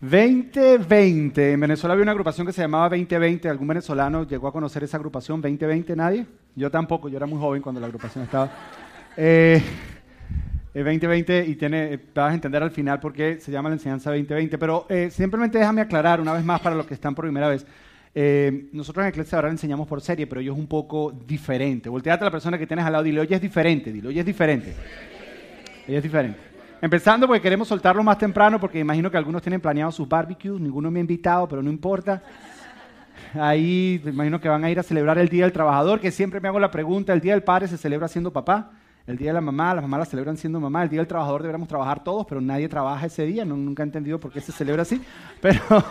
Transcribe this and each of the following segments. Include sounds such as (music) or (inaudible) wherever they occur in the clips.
2020. En Venezuela había una agrupación que se llamaba 2020. ¿Algún venezolano llegó a conocer esa agrupación 2020? ¿Nadie? Yo tampoco, yo era muy joven cuando la agrupación estaba. Eh, 2020 y tiene, eh, vas a entender al final por qué se llama la enseñanza 2020. Pero eh, simplemente déjame aclarar una vez más para los que están por primera vez. Eh, nosotros en Eclipse ahora enseñamos por serie, pero yo es un poco diferente. Volteate a la persona que tienes al lado y dile, oye, es diferente. Dile, oye, es diferente. Oye, es diferente. Empezando porque queremos soltarlo más temprano, porque imagino que algunos tienen planeado sus barbecues, ninguno me ha invitado, pero no importa. Ahí imagino que van a ir a celebrar el Día del Trabajador, que siempre me hago la pregunta, ¿el Día del Padre se celebra siendo papá? El Día de la Mamá, las mamás la celebran siendo mamá, el Día del Trabajador deberíamos trabajar todos, pero nadie trabaja ese día, nunca he entendido por qué se celebra así, pero (laughs)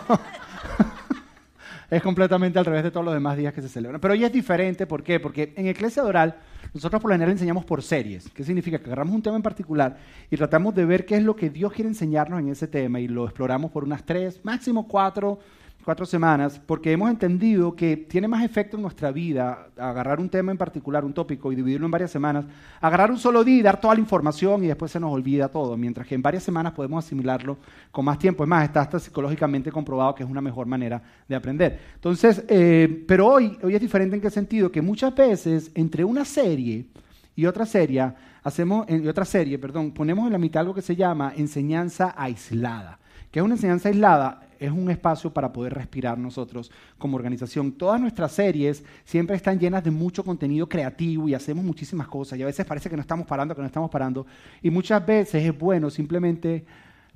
es completamente al revés de todos los demás días que se celebran. Pero hoy es diferente, ¿por qué? Porque en Iglesia Oral nosotros por lo general enseñamos por series. ¿Qué significa? Que agarramos un tema en particular y tratamos de ver qué es lo que Dios quiere enseñarnos en ese tema y lo exploramos por unas tres, máximo cuatro cuatro semanas, porque hemos entendido que tiene más efecto en nuestra vida agarrar un tema en particular, un tópico, y dividirlo en varias semanas, agarrar un solo día y dar toda la información y después se nos olvida todo, mientras que en varias semanas podemos asimilarlo con más tiempo. Es más, está hasta psicológicamente comprobado que es una mejor manera de aprender. Entonces, eh, pero hoy, hoy es diferente en qué sentido, que muchas veces entre una serie y otra serie, hacemos, y otra serie, perdón, ponemos en la mitad algo que se llama enseñanza aislada. que es una enseñanza aislada? Es un espacio para poder respirar nosotros como organización. Todas nuestras series siempre están llenas de mucho contenido creativo y hacemos muchísimas cosas y a veces parece que no estamos parando, que no estamos parando. Y muchas veces es bueno simplemente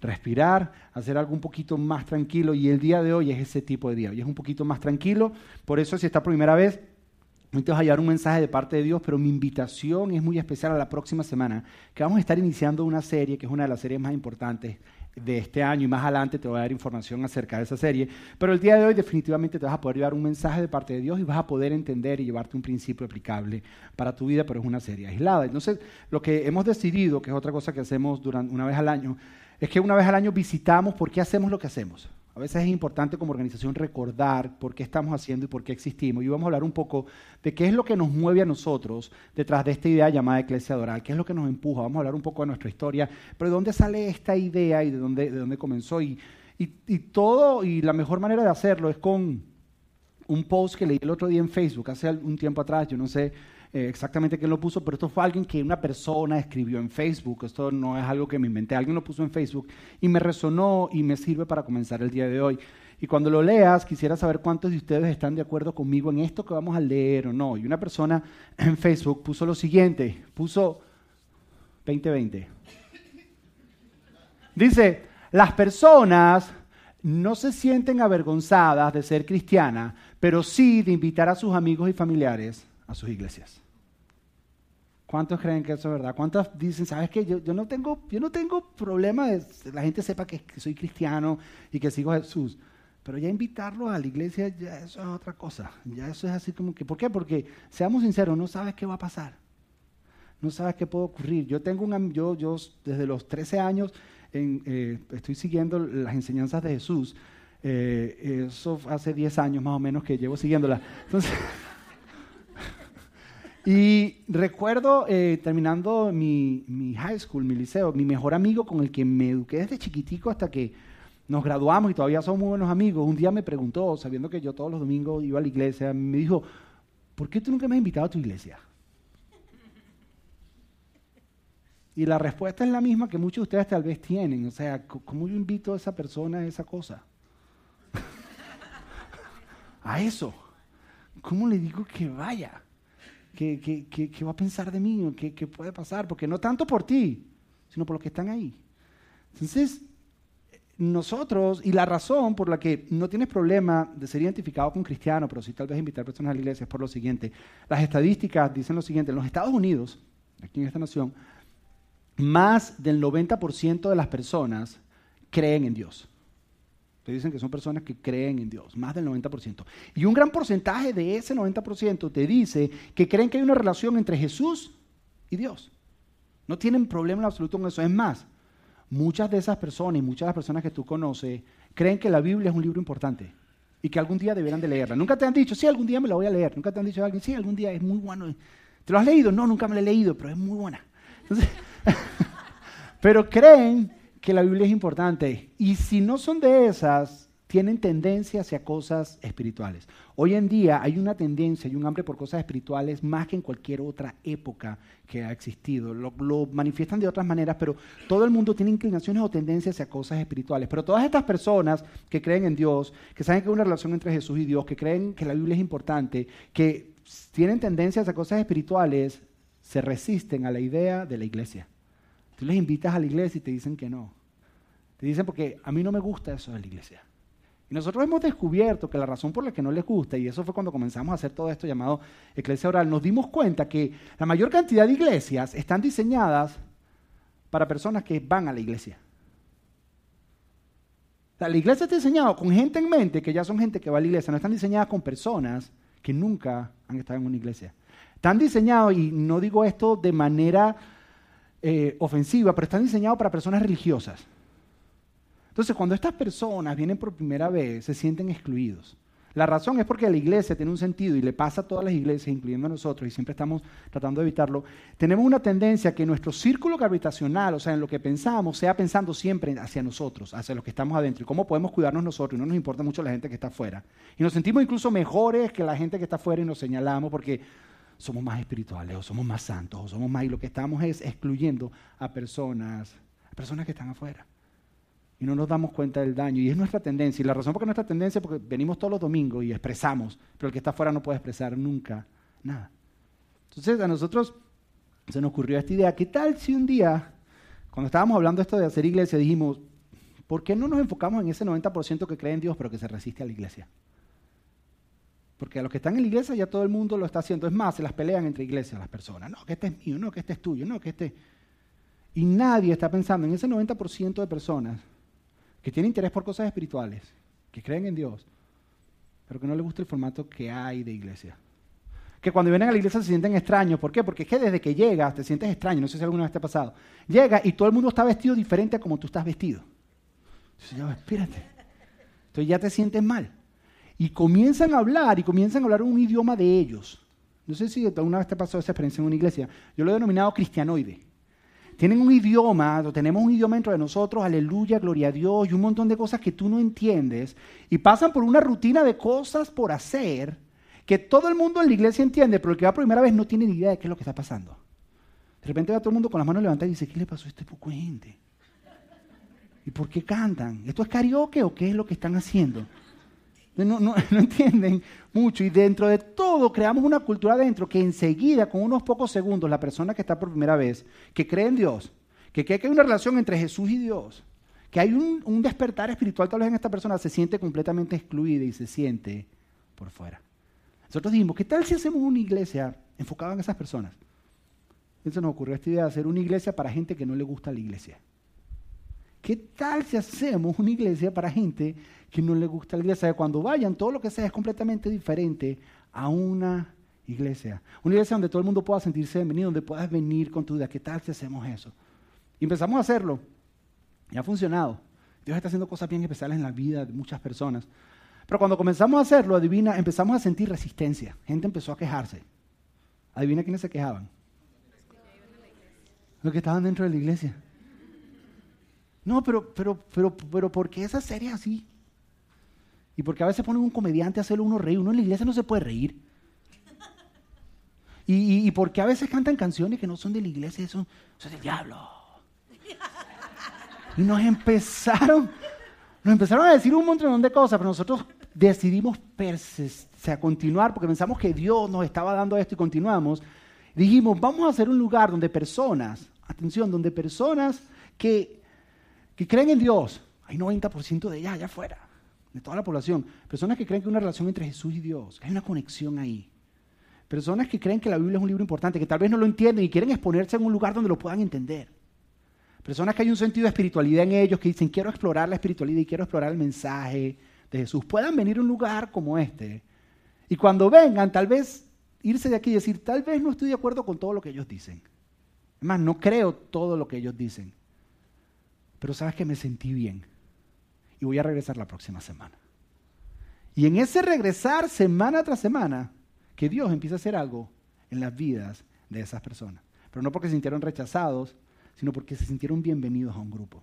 respirar, hacer algo un poquito más tranquilo y el día de hoy es ese tipo de día, y es un poquito más tranquilo. Por eso si esta primera vez, hoy te vas a llevar un mensaje de parte de Dios, pero mi invitación es muy especial a la próxima semana, que vamos a estar iniciando una serie que es una de las series más importantes de este año y más adelante te voy a dar información acerca de esa serie. Pero el día de hoy definitivamente te vas a poder llevar un mensaje de parte de Dios y vas a poder entender y llevarte un principio aplicable para tu vida, pero es una serie aislada. Entonces, lo que hemos decidido, que es otra cosa que hacemos durante, una vez al año, es que una vez al año visitamos por qué hacemos lo que hacemos. A veces es importante como organización recordar por qué estamos haciendo y por qué existimos. Y vamos a hablar un poco de qué es lo que nos mueve a nosotros detrás de esta idea llamada Iglesia Adoral, qué es lo que nos empuja. Vamos a hablar un poco de nuestra historia, pero de dónde sale esta idea y de dónde, de dónde comenzó. Y, y, todo, y la mejor manera de hacerlo es con un post que leí el otro día en Facebook, hace un tiempo atrás, yo no sé eh, exactamente quién lo puso, pero esto fue alguien que una persona escribió en Facebook. Esto no es algo que me inventé, alguien lo puso en Facebook y me resonó y me sirve para comenzar el día de hoy. Y cuando lo leas, quisiera saber cuántos de ustedes están de acuerdo conmigo en esto que vamos a leer o no. Y una persona (clears throat) en Facebook puso lo siguiente, puso 2020. Dice, las personas no se sienten avergonzadas de ser cristianas, pero sí de invitar a sus amigos y familiares a sus iglesias. ¿Cuántos creen que eso es verdad? ¿Cuántos dicen, sabes que yo, no tengo, yo no tengo problema de la gente sepa que, soy cristiano y que sigo a Jesús? Pero ya invitarlo a la iglesia, ya eso es otra cosa. Ya eso es así como que, ¿por qué? Porque, seamos sinceros, no sabes qué va a pasar. No sabes qué puede ocurrir. Yo tengo un, yo, yo desde los 13 años eh, estoy siguiendo las enseñanzas de Jesús. Eh, eso hace 10 años más o menos que llevo siguiéndolas. Entonces, (laughs) y recuerdo, eh, terminando mi, mi, high school, mi liceo, mi mejor amigo con el que me eduqué desde chiquitico hasta que nos graduamos y todavía somos muy buenos amigos, un día me preguntó, sabiendo que yo todos los domingos iba a la iglesia, me dijo, ¿por qué tú nunca me has invitado a tu iglesia? Y la respuesta es la misma que muchos de ustedes tal vez tienen. O sea, ¿cómo yo invito a esa persona a esa cosa? (laughs) a eso. ¿Cómo le digo que vaya? ¿Qué, va a pensar de mí? ¿Qué, ¿Qué puede pasar? Porque no tanto por ti, sino por los que están ahí. Entonces, nosotros, y la razón por la que no tienes problema de ser identificado con cristiano, pero sí tal vez invitar personas a la iglesia, es por lo siguiente. Las estadísticas dicen lo siguiente, en los Estados Unidos, aquí en esta nación, más del 90% de las personas creen en Dios. Te dicen que son personas que creen en Dios, más del 90%. Y un gran porcentaje de ese 90% te dice que creen que hay una relación entre Jesús y Dios. No tienen problema en absoluto con eso. Es más, muchas de esas personas y muchas de las personas que tú conoces creen que la Biblia es un libro importante y que algún día deberán de leerla. Nunca te han dicho, sí, algún día me la voy a leer. Nunca te han dicho a alguien, sí, algún día es muy bueno. ¿Te lo has leído? No, nunca me la he leído, pero es muy buena. (laughs) pero creen que la Biblia es importante. Y si no son de esas, tienen tendencia hacia cosas espirituales. Hoy en día hay una tendencia y un hambre por cosas espirituales más que en cualquier otra época que ha existido. Lo, manifiestan de otras maneras, pero todo el mundo tiene inclinaciones o tendencias hacia cosas espirituales. Pero todas estas personas que creen en Dios, que saben que hay una relación entre Jesús y Dios, que creen que la Biblia es importante, que tienen tendencias a cosas espirituales, se resisten a la idea de la iglesia. Tú les invitas a la iglesia y te dicen que no. Te dicen porque a mí no me gusta eso de la iglesia. Y nosotros hemos descubierto que la razón por la que no les gusta, y eso fue cuando comenzamos a hacer todo esto llamado iglesia oral, nos dimos cuenta que la mayor cantidad de iglesias están diseñadas para personas que van a la iglesia. la iglesia está diseñada con gente en mente que ya son gente que va a la iglesia, no están diseñadas con personas que nunca han estado en una iglesia. Están diseñados, y no digo esto de manera eh, ofensiva, pero están diseñados para personas religiosas. Entonces, cuando estas personas vienen por primera vez, se sienten excluidos. La razón es porque la iglesia tiene un sentido y le pasa a todas las iglesias, incluyendo a nosotros, y siempre estamos tratando de evitarlo. Tenemos una tendencia que nuestro círculo gravitacional, o sea, en lo que pensamos, sea pensando siempre hacia nosotros, hacia los que estamos adentro, y cómo podemos cuidarnos nosotros, y no nos importa mucho la gente que está afuera. Y nos sentimos incluso mejores que la gente que está afuera y nos señalamos porque somos más espirituales, o somos más santos, o somos más, y lo que estamos es excluyendo a personas, a personas que están afuera y no nos damos cuenta del daño. Y es nuestra tendencia. Y la razón por qué nuestra tendencia es porque venimos todos los domingos y expresamos, pero el que está afuera no puede expresar nunca nada. Entonces a nosotros se nos ocurrió esta idea. ¿Qué tal si un día, cuando estábamos hablando esto de hacer iglesia, dijimos, ¿por qué no nos enfocamos en ese 90% que cree en Dios pero que se resiste a la iglesia? Porque a los que están en la iglesia ya todo el mundo lo está haciendo. Es más, se las pelean entre iglesias las personas. No, que este es mío, no, que este es tuyo, no, que este... Y nadie está pensando en ese 90% de personas que tiene interés por cosas espirituales, que creen en Dios, pero que no les gusta el formato que hay de iglesia. Que cuando vienen a la iglesia se sienten extraños. ¿Por qué? Porque es que desde que llegas te sientes extraño. No sé si alguna vez te ha pasado. Llega y todo el mundo está vestido diferente a como tú estás vestido. Entonces, espérate. Entonces ya te sientes mal. Y comienzan a hablar y comienzan a hablar un idioma de ellos. No sé si alguna vez te pasó esa experiencia en una iglesia. Yo lo he denominado cristianoide. Tienen un idioma, tenemos un idioma dentro de nosotros, aleluya, gloria a Dios, y un montón de cosas que tú no entiendes, y pasan por una rutina de cosas por hacer que todo el mundo en la iglesia entiende, pero el que va por primera vez no tiene ni idea de qué es lo que está pasando. De repente va todo el mundo con las manos levantadas y dice, ¿qué le pasó a este poco gente? ¿Y por qué cantan? ¿Esto es karaoke o qué es lo que están haciendo? (laughs) No, entienden mucho y dentro de todo creamos una cultura dentro que enseguida, con unos pocos segundos, la persona que está por primera vez, que cree en Dios, que cree que hay una relación entre Jesús y Dios, que hay un, un despertar espiritual tal vez en esta persona, se siente completamente excluida y se siente por fuera. Nosotros dijimos, ¿qué tal si hacemos una iglesia enfocada en esas personas? Entonces nos ocurrió esta idea de hacer una iglesia para gente que no le gusta la iglesia. ¿Qué tal si hacemos una iglesia para gente que no le gusta la iglesia? Cuando vayan, todo lo que sea es completamente diferente a una iglesia. Una iglesia donde todo el mundo pueda sentirse bienvenido, donde puedas venir con tu vida. ¿Qué tal si hacemos eso? Y empezamos a hacerlo. Y ha funcionado. Dios está haciendo cosas bien especiales en la vida de muchas personas. Pero cuando comenzamos a hacerlo, adivina, empezamos a sentir resistencia. Gente empezó a quejarse. Adivina quiénes se quejaban. Los que estaban dentro de la iglesia. No, pero, pero, pero, pero, ¿por qué esa serie así? Y porque a veces ponen un comediante a hacerlo uno reír. Uno en la iglesia no se puede reír. Y, porque a veces cantan canciones que no son de la iglesia, son, son del diablo. Y nos empezaron, nos empezaron a decir un montón de cosas, pero nosotros decidimos a continuar porque pensamos que Dios nos estaba dando esto y continuamos. Dijimos, vamos a hacer un lugar donde personas, atención, donde personas que que creen en Dios, hay 90% de ellas allá afuera, de toda la población. Personas que creen que hay una relación entre Jesús y Dios, que hay una conexión ahí. Personas que creen que la Biblia es un libro importante, que tal vez no lo entienden y quieren exponerse en un lugar donde lo puedan entender. Personas que hay un sentido de espiritualidad en ellos, que dicen, quiero explorar la espiritualidad y quiero explorar el mensaje de Jesús. Puedan venir a un lugar como este. Y cuando vengan, tal vez irse de aquí y decir, tal vez no estoy de acuerdo con todo lo que ellos dicen. Es más, no creo todo lo que ellos dicen pero sabes que me sentí bien y voy a regresar la próxima semana. Y en ese regresar semana tras semana, que Dios empieza a hacer algo en las vidas de esas personas. Pero no porque se sintieron rechazados, sino porque se sintieron bienvenidos a un grupo.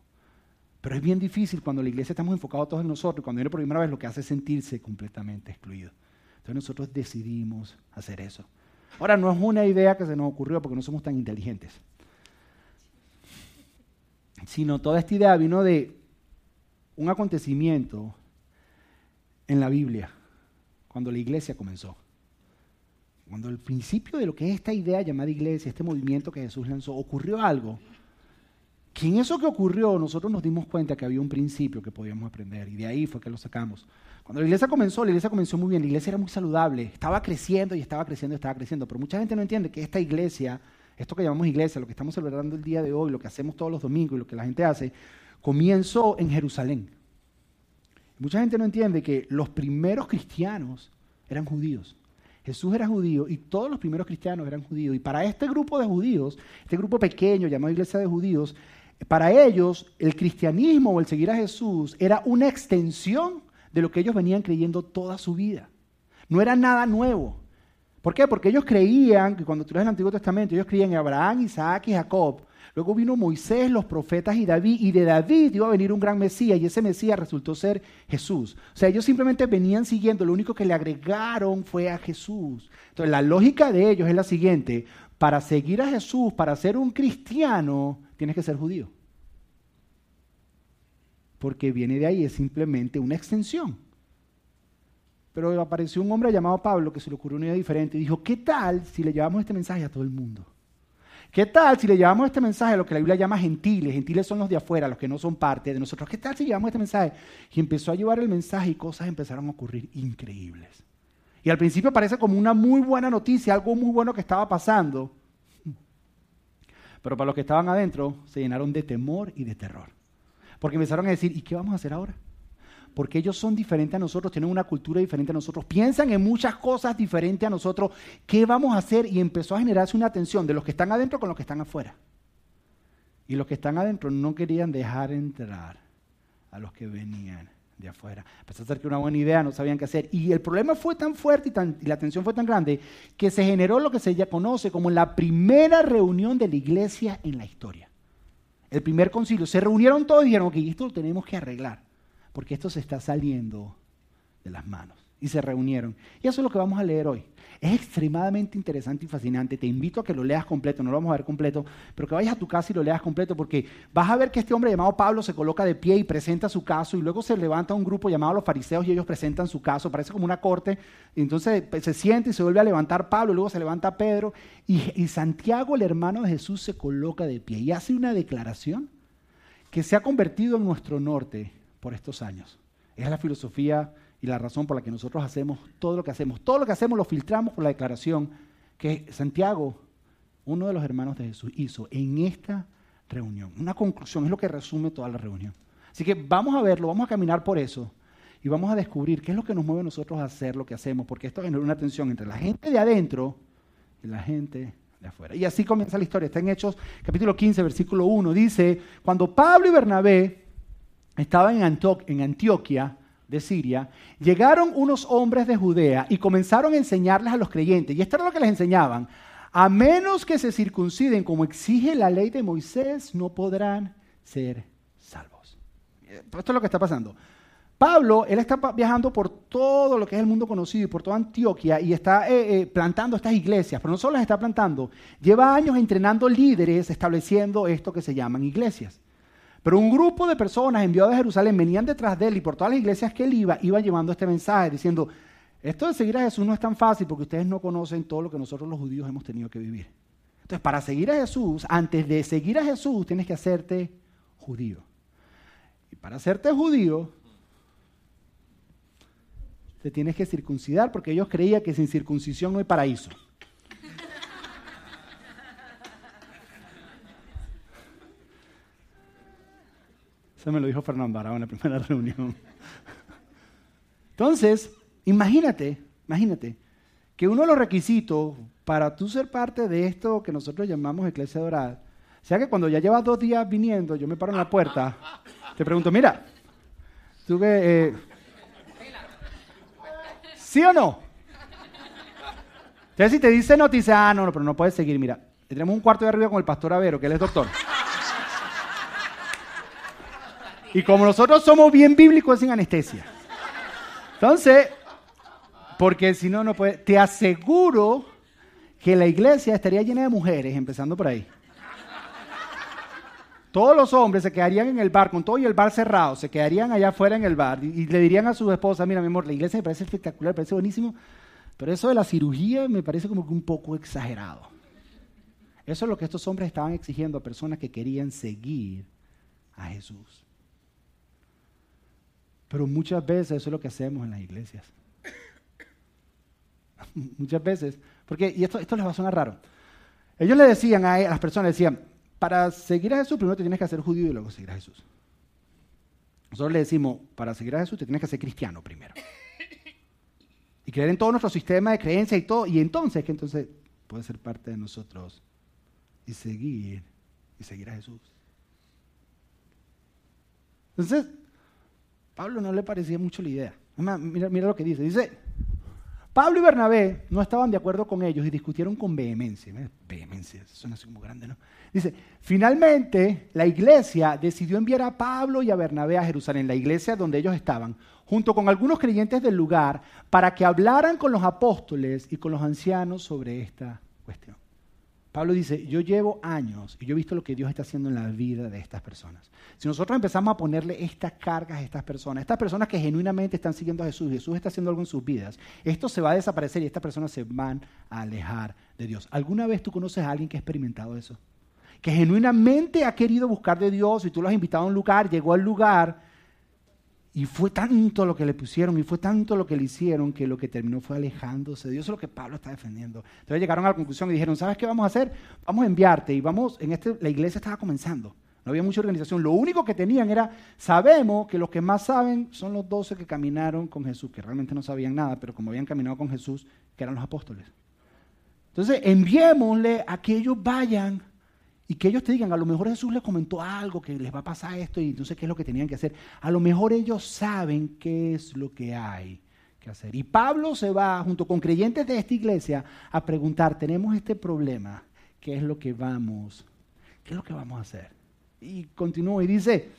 Pero es bien difícil cuando la iglesia estamos enfocados todos en nosotros, cuando viene por primera vez lo que hace es sentirse completamente excluido. Entonces nosotros decidimos hacer eso. Ahora, no es una idea que se nos ocurrió porque no somos tan inteligentes, sino toda esta idea vino de un acontecimiento en la Biblia, cuando la iglesia comenzó. Cuando el principio de lo que es esta idea llamada iglesia, este movimiento que Jesús lanzó, ocurrió algo que en eso que ocurrió nosotros nos dimos cuenta que había un principio que podíamos aprender y de ahí fue que lo sacamos. Cuando la iglesia comenzó, la iglesia comenzó muy bien, la iglesia era muy saludable, estaba creciendo y estaba creciendo y estaba creciendo, pero mucha gente no entiende que esta iglesia, esto que llamamos iglesia, lo que estamos celebrando el día de hoy, lo que hacemos todos los domingos y lo que la gente hace, comenzó en Jerusalén. Mucha gente no entiende que los primeros cristianos eran judíos. Jesús era judío y todos los primeros cristianos eran judíos. Y para este grupo de judíos, este grupo pequeño llamado Iglesia de Judíos, para ellos el cristianismo o el seguir a Jesús era una extensión de lo que ellos venían creyendo toda su vida. No era nada nuevo. ¿Por qué? Porque ellos creían que cuando tú lees el Antiguo Testamento, ellos creían en Abraham, Isaac y Jacob. Luego vino Moisés, los profetas y David, y de David iba a venir un gran Mesías, y ese Mesías resultó ser Jesús. O sea, ellos simplemente venían siguiendo, lo único que le agregaron fue a Jesús. Entonces, la lógica de ellos es la siguiente, para seguir a Jesús, para ser un cristiano, tienes que ser judío. Porque viene de ahí, es simplemente una extensión. Pero apareció un hombre llamado Pablo que se le ocurrió una idea diferente y dijo, ¿qué tal si le llevamos este mensaje a todo el mundo? ¿Qué tal si le llevamos este mensaje a lo que la Biblia llama gentiles? Gentiles son los de afuera, los que no son parte de nosotros. ¿Qué tal si llevamos este mensaje? Y empezó a llevar el mensaje y cosas empezaron a ocurrir increíbles. Y al principio parece como una muy buena noticia, algo muy bueno que estaba pasando. Pero para los que estaban adentro se llenaron de temor y de terror. Porque empezaron a decir, ¿y qué vamos a hacer ahora? Porque ellos son diferentes a nosotros, tienen una cultura diferente a nosotros, piensan en muchas cosas diferentes a nosotros. ¿Qué vamos a hacer? Y empezó a generarse una tensión de los que están adentro con los que están afuera. Y los que están adentro no querían dejar entrar a los que venían de afuera. Empezó a ser que una buena idea, no sabían qué hacer. Y el problema fue tan fuerte y, y, la tensión fue tan grande que se generó lo que se ya conoce como la primera reunión de la iglesia en la historia. El primer concilio. Se reunieron todos y dijeron, ok, esto lo tenemos que arreglar, porque esto se está saliendo de las manos. Y se reunieron. Y eso es lo que vamos a leer hoy. Es extremadamente interesante y fascinante. Te invito a que lo leas completo, no lo vamos a ver completo, pero que vayas a tu casa y lo leas completo porque vas a ver que este hombre llamado Pablo se coloca de pie y presenta su caso y luego se levanta un grupo llamado los fariseos y ellos presentan su caso. Parece como una corte. Y entonces pues, se siente y se vuelve a levantar Pablo, luego se levanta Pedro y, y Santiago, el hermano de Jesús, se coloca de pie y hace una declaración que se ha convertido en nuestro norte por estos años. Es la filosofía y la razón por la que nosotros hacemos todo lo que hacemos. Todo lo que hacemos lo filtramos por la declaración que Santiago, uno de los hermanos de Jesús, hizo en esta reunión. Una conclusión, es lo que resume toda la reunión. Así que vamos a verlo, vamos a caminar por eso y vamos a descubrir qué es lo que nos mueve a nosotros a hacer lo que hacemos, porque esto genera una tensión entre la gente de adentro y la gente de afuera. Y así comienza la historia. Está en Hechos capítulo 15, versículo 1. Dice, cuando Pablo y Bernabé estaban en, en Antioquia, de Siria, llegaron unos hombres de Judea y comenzaron a enseñarles a los creyentes. Y esto era lo que les enseñaban. A menos que se circunciden como exige la ley de Moisés, no podrán ser salvos. Esto es lo que está pasando. Pablo, él está viajando por todo lo que es el mundo conocido y por toda Antioquia y está eh, eh, plantando estas iglesias, pero no solo las está plantando, lleva años entrenando líderes estableciendo esto que se llaman iglesias. Pero un grupo de personas enviados de Jerusalén venían detrás de él y por todas las iglesias que él iba, iban llevando este mensaje diciendo, esto de seguir a Jesús no es tan fácil porque ustedes no conocen todo lo que nosotros los judíos hemos tenido que vivir. Entonces, para seguir a Jesús, antes de seguir a Jesús, tienes que hacerte judío. Y para hacerte judío, te tienes que circuncidar porque ellos creían que sin circuncisión no hay paraíso. Eso me lo dijo Fernando Arao en la primera (laughs) reunión. Entonces, imagínate, imagínate, que uno de los requisitos para tú ser parte de esto que nosotros llamamos iglesia dorada, sea que cuando ya llevas dos días viniendo, yo me paro en la puerta, te pregunto, mira, tú. Eh, ¿Sí o no? Entonces si te dice noticia, ah, no, no, pero no puedes seguir, mira, tenemos un cuarto de arriba con el pastor Avero, que él es doctor. Y como nosotros somos bien bíblicos sin anestesia. Entonces, porque si no, no puede. Te aseguro que la iglesia estaría llena de mujeres, empezando por ahí. Todos los hombres se quedarían en el bar, con todo y el bar cerrado, se quedarían allá afuera en el bar y, le dirían a su esposa, mira mi amor, la iglesia me parece espectacular, me parece buenísimo, pero eso de la cirugía me parece como que un poco exagerado. Eso es lo que estos hombres estaban exigiendo a personas que querían seguir a Jesús. Pero muchas veces eso es lo que hacemos en las iglesias. (coughs) muchas veces, porque, y esto, esto les va a sonar raro, ellos le decían a, las personas, decían, para seguir a Jesús primero te tienes que hacer judío y luego seguir a Jesús. Nosotros le decimos, para seguir a Jesús te tienes que hacer cristiano primero. Y creer en todo nuestro sistema de creencias y todo. Y entonces, que entonces puede ser parte de nosotros y seguir, y seguir a Jesús. Entonces, Pablo no le parecía mucho la idea. Mira, lo que dice. Dice, Pablo y Bernabé no estaban de acuerdo con ellos y discutieron con vehemencia. Vehemencia, suena así como grande, ¿no? Dice, finalmente la iglesia decidió enviar a Pablo y a Bernabé a Jerusalén, la iglesia donde ellos estaban, junto con algunos creyentes del lugar, para que hablaran con los apóstoles y con los ancianos sobre esta cuestión. Pablo dice, yo llevo años y yo he visto lo que Dios está haciendo en la vida de estas personas. Si nosotros empezamos a ponerle estas cargas a estas personas, estas personas que genuinamente están siguiendo a Jesús, Jesús está haciendo algo en sus vidas, esto se va a desaparecer y estas personas se van a alejar de Dios. ¿Alguna vez tú conoces a alguien que ha experimentado eso? Que genuinamente ha querido buscar de Dios y tú lo has invitado a un lugar, llegó al lugar y fue tanto lo que le pusieron y fue tanto lo que le hicieron que lo que terminó fue alejándose de Dios. Eso es lo que Pablo está defendiendo. Entonces llegaron a la conclusión y dijeron, ¿sabes qué vamos a hacer? Vamos a enviarte y vamos, en este, la iglesia estaba comenzando. No había mucha organización. Lo único que tenían era, sabemos que los que más saben son los doce que caminaron con Jesús, que realmente no sabían nada, pero como habían caminado con Jesús, que eran los apóstoles. Entonces, enviémosle a que ellos vayan y que ellos te digan, a lo mejor Jesús les comentó algo, que les va a pasar esto y entonces qué es lo que tenían que hacer. A lo mejor ellos saben qué es lo que hay que hacer. Y Pablo se va junto con creyentes de esta iglesia a preguntar, tenemos este problema, ¿qué es lo que vamos, qué es lo que vamos a hacer? Y continúa y dice,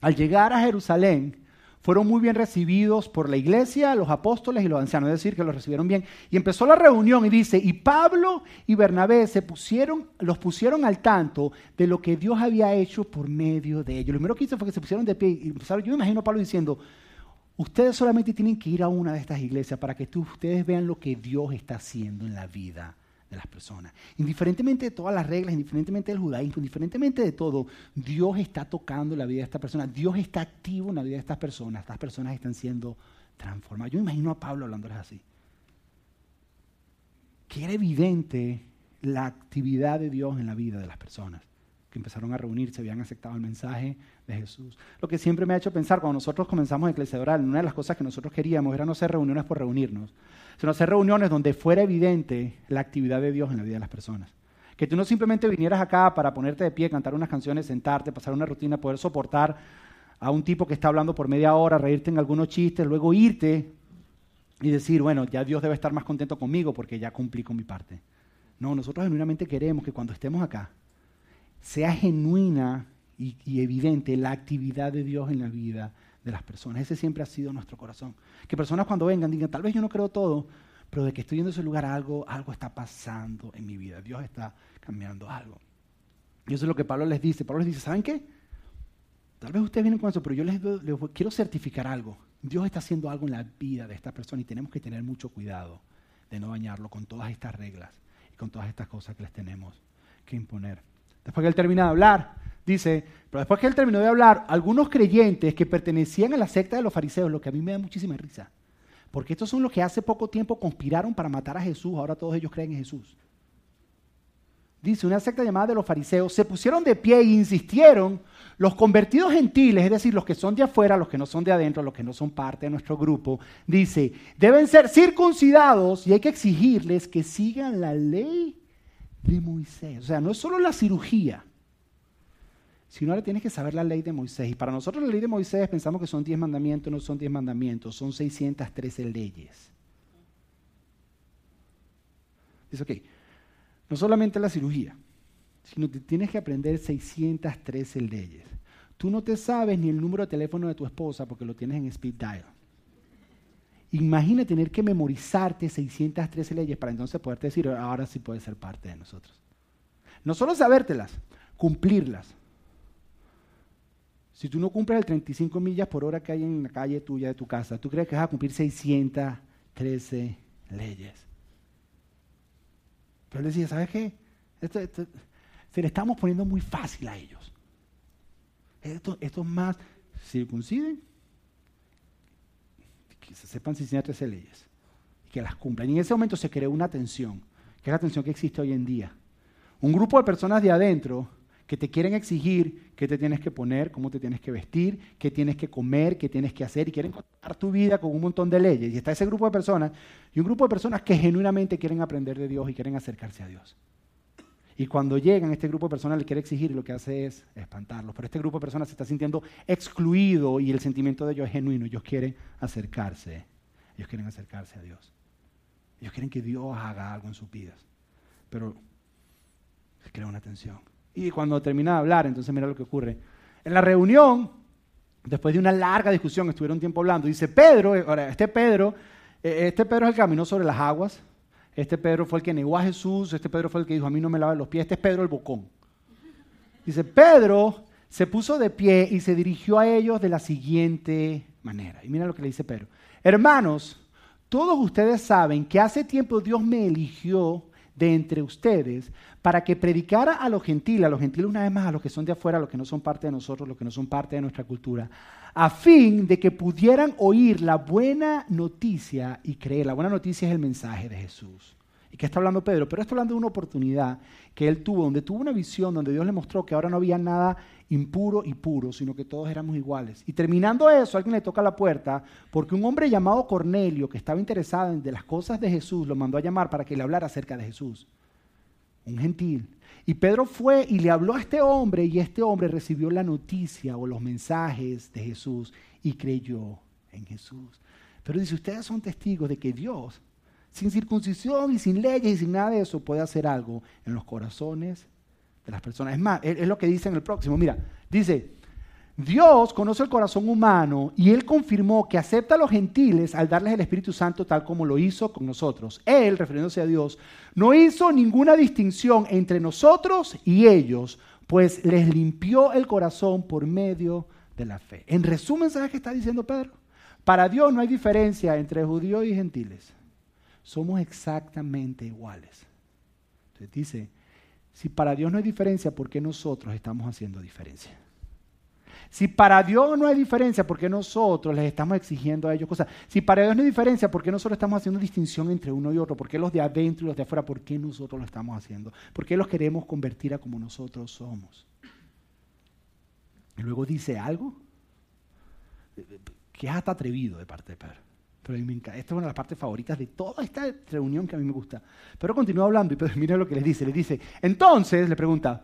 al llegar a Jerusalén, fueron muy bien recibidos por la iglesia, los apóstoles y los ancianos, es decir, que los recibieron bien. Y empezó la reunión y dice, y Pablo y Bernabé se pusieron, los pusieron al tanto de lo que Dios había hecho por medio de ellos. Lo primero que hizo fue que se pusieron de pie y empezaron, yo me imagino a Pablo diciendo, ustedes solamente tienen que ir a una de estas iglesias para que ustedes vean lo que Dios está haciendo en la vida de las personas. Indiferentemente de todas las reglas, indiferentemente del judaísmo, indiferentemente de todo, Dios está tocando la vida de estas personas. Dios está activo en la vida de estas personas. Estas personas están siendo transformadas. Yo imagino a Pablo hablándoles así. Que era evidente la actividad de Dios en la vida de las personas que empezaron a reunirse, habían aceptado el mensaje de Jesús. Lo que siempre me ha hecho pensar, cuando nosotros comenzamos Iglesia Oral, una de las cosas que nosotros queríamos era no hacer reuniones por reunirnos, sino hacer reuniones donde fuera evidente la actividad de Dios en la vida de las personas. Que tú no simplemente vinieras acá para ponerte de pie, cantar unas canciones, sentarte, pasar una rutina, poder soportar a un tipo que está hablando por media hora, reírte en algunos chistes, luego irte y decir, bueno, ya Dios debe estar más contento conmigo porque ya cumplí con mi parte. No, nosotros genuinamente queremos que cuando estemos acá, sea genuina y, evidente la actividad de Dios en la vida de las personas. Ese siempre ha sido nuestro corazón. Que personas cuando vengan digan, tal vez yo no creo todo, pero de que estoy yendo a ese lugar algo, algo está pasando en mi vida. Dios está cambiando algo. Y eso es lo que Pablo les dice. Pablo les dice, ¿saben qué? Tal vez ustedes vienen con eso, pero yo les, les quiero certificar algo. Dios está haciendo algo en la vida de esta persona y tenemos que tener mucho cuidado de no dañarlo con todas estas reglas y con todas estas cosas que les tenemos que imponer. Después que él termina de hablar, dice, pero después que él terminó de hablar, algunos creyentes que pertenecían a la secta de los fariseos, lo que a mí me da muchísima risa, porque estos son los que hace poco tiempo conspiraron para matar a Jesús, ahora todos ellos creen en Jesús. Dice, una secta llamada de los fariseos, se pusieron de pie e insistieron, los convertidos gentiles, es decir, los que son de afuera, los que no son de adentro, los que no son parte de nuestro grupo, dice, deben ser circuncidados y hay que exigirles que sigan la ley de Moisés. O sea, no es solo la cirugía, sino ahora tienes que saber la ley de Moisés. Y para nosotros la ley de Moisés pensamos que son 10 mandamientos, no son 10 mandamientos, son 613 leyes. Dice, ok, no solamente la cirugía, sino que tienes que aprender 613 leyes. tú no te sabes ni el número de teléfono de tu esposa porque lo tienes en speed dial. Imagina tener que memorizarte 613 leyes para entonces poderte decir, ahora sí puedes ser parte de nosotros. No solo sabértelas, cumplirlas. Si tú no cumples el 35 millas por hora que hay en la calle tuya de tu casa, ¿tú crees que vas a cumplir 613 leyes? Pero él decía, ¿sabes qué? se le estamos poniendo muy fácil a ellos. Estos, estos más circunciden, que se sepan 613 leyes y que las cumplan. Y en ese momento se creó una tensión, que es la tensión que existe hoy en día. Un grupo de personas de adentro que te quieren exigir qué te tienes que poner, cómo te tienes que vestir, qué tienes que comer, qué tienes que hacer y quieren contar tu vida con un montón de leyes. Y está ese grupo de personas y un grupo de personas que genuinamente quieren aprender de Dios y quieren acercarse a Dios. Y cuando llegan, este grupo de personas le quiere exigir y lo que hace es espantarlos. Pero este grupo de personas se está sintiendo excluido y el sentimiento de ellos es genuino. Ellos quieren acercarse. Ellos quieren acercarse a Dios. Ellos quieren que Dios haga algo en sus vidas. Pero se crea una tensión. Y cuando termina de hablar, entonces mira lo que ocurre. En la reunión, después de una larga discusión, estuvieron tiempo hablando, dice Pedro, ahora este Pedro, eh, este Pedro es el que caminó sobre las aguas, este Pedro fue el que negó a Jesús, este Pedro fue el que dijo, a mí no me lavan los pies, este es Pedro el bocón. Dice, Pedro se puso de pie y se dirigió a ellos de la siguiente manera. Y mira lo que le dice Pedro. Hermanos, todos ustedes saben que hace tiempo Dios me eligió de entre ustedes para que predicara a los gentiles, a los gentiles una vez más, a los que son de afuera, a los que no son parte de nosotros, los que no son parte de nuestra cultura, a fin de que pudieran oír la buena noticia y creer. La buena noticia es el mensaje de Jesús. ¿Y qué está hablando Pedro? Pero está hablando de una oportunidad que él tuvo, donde tuvo una visión, donde Dios le mostró que ahora no había nada impuro y puro, sino que todos éramos iguales. Y terminando eso, alguien le toca la puerta, porque un hombre llamado Cornelio, que estaba interesado en las cosas de Jesús, lo mandó a llamar para que le hablara acerca de Jesús. Un gentil. Y Pedro fue y le habló a este hombre, y este hombre recibió la noticia o los mensajes de Jesús y creyó en Jesús. Pero dice, ustedes son testigos de que Dios sin circuncisión y sin leyes y sin nada de eso, puede hacer algo en los corazones de las personas. Es más, es lo que dice en el próximo. Mira, dice, Dios conoce el corazón humano y Él confirmó que acepta a los gentiles al darles el Espíritu Santo tal como lo hizo con nosotros. Él, refiriéndose a Dios, no hizo ninguna distinción entre nosotros y ellos, pues les limpió el corazón por medio de la fe. En resumen, ¿sabes qué está diciendo Pedro? Para Dios no hay diferencia entre judíos y gentiles somos exactamente iguales. Entonces dice, si para Dios no hay diferencia, ¿por qué nosotros estamos haciendo diferencia? Si para Dios no hay diferencia, ¿por qué nosotros les estamos exigiendo a ellos cosas? Si para Dios no hay diferencia, ¿por qué nosotros estamos haciendo distinción entre uno y otro? ¿Por qué los de adentro y los de afuera? ¿Por qué nosotros lo estamos haciendo? ¿Por qué los queremos convertir a como nosotros somos? Y luego dice algo que es hasta atrevido de parte de Pedro. Pero Esta es una de las partes favoritas de toda esta reunión que a mí me gusta. Pero continúa hablando y pero mira lo que les dice. Le dice, entonces, le pregunta,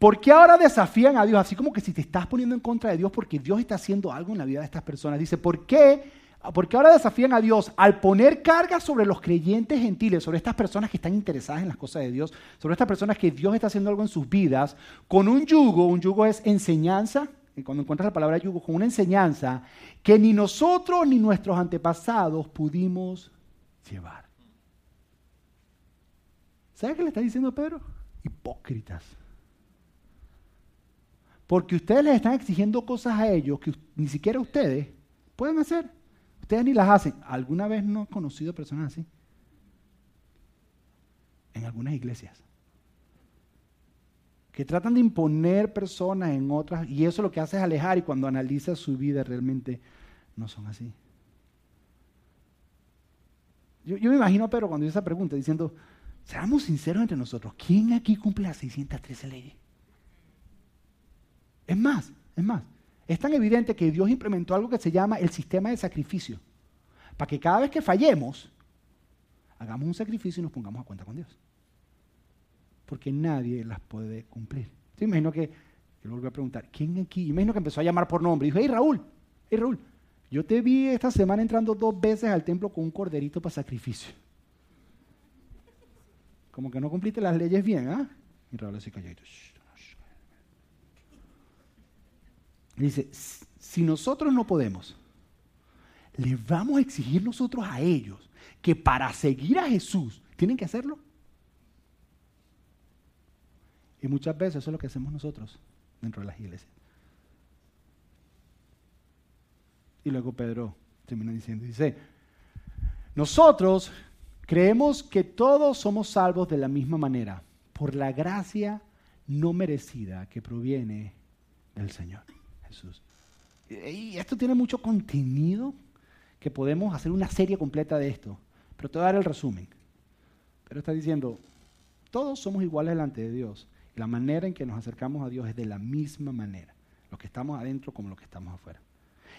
¿por qué ahora desafían a Dios? Así como que si te estás poniendo en contra de Dios porque Dios está haciendo algo en la vida de estas personas. Dice, ¿por qué? Porque ahora desafían a Dios al poner carga sobre los creyentes gentiles, sobre estas personas que están interesadas en las cosas de Dios, sobre estas personas que Dios está haciendo algo en sus vidas, con un yugo, un yugo es enseñanza, cuando encuentras la palabra yugo, con una enseñanza que ni nosotros ni nuestros antepasados pudimos llevar. ¿Sabe qué le está diciendo Pedro? Hipócritas. Porque ustedes les están exigiendo cosas a ellos que ni siquiera ustedes pueden hacer. Ustedes ni las hacen. ¿Alguna vez no he conocido personas así? En algunas iglesias que tratan de imponer personas en otras y eso lo que hace es alejar y cuando analizas su vida realmente no son así. Yo, me imagino a Pedro cuando hizo esa pregunta diciendo, seamos sinceros entre nosotros, ¿quién aquí cumple las 613 leyes? Es más, es más, es tan evidente que Dios implementó algo que se llama el sistema de sacrificio, para que cada vez que fallemos, hagamos un sacrificio y nos pongamos a cuenta con Dios porque nadie las puede cumplir. Yo imagino que, que lo a preguntar, ¿quién aquí? Imagino que empezó a llamar por nombre. Y dijo, hey Raúl, hey Raúl, yo te vi esta semana entrando dos veces al templo con un corderito para sacrificio. Como que no cumpliste las leyes bien, ¿ah? Y Raúl así calladito. Dice, si nosotros no podemos, les vamos a exigir nosotros a ellos que para seguir a Jesús tienen que hacerlo. Y muchas veces eso es lo que hacemos nosotros dentro de las iglesias. Y luego Pedro termina diciendo, dice, nosotros creemos que todos somos salvos de la misma manera, por la gracia no merecida que proviene del Señor Jesús. Y esto tiene mucho contenido que podemos hacer una serie completa de esto, pero te voy a dar el resumen. Pero está diciendo, todos somos iguales delante de Dios. La manera en que nos acercamos a Dios es de la misma manera, los que estamos adentro como los que estamos afuera.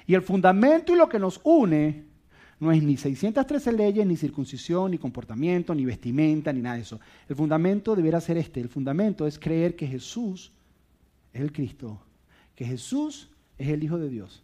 Y el fundamento y lo que nos une no es ni 613 leyes, ni circuncisión, ni comportamiento, ni vestimenta, ni nada de eso. El fundamento debiera ser este. El fundamento es creer que Jesús es el Cristo, que Jesús es el Hijo de Dios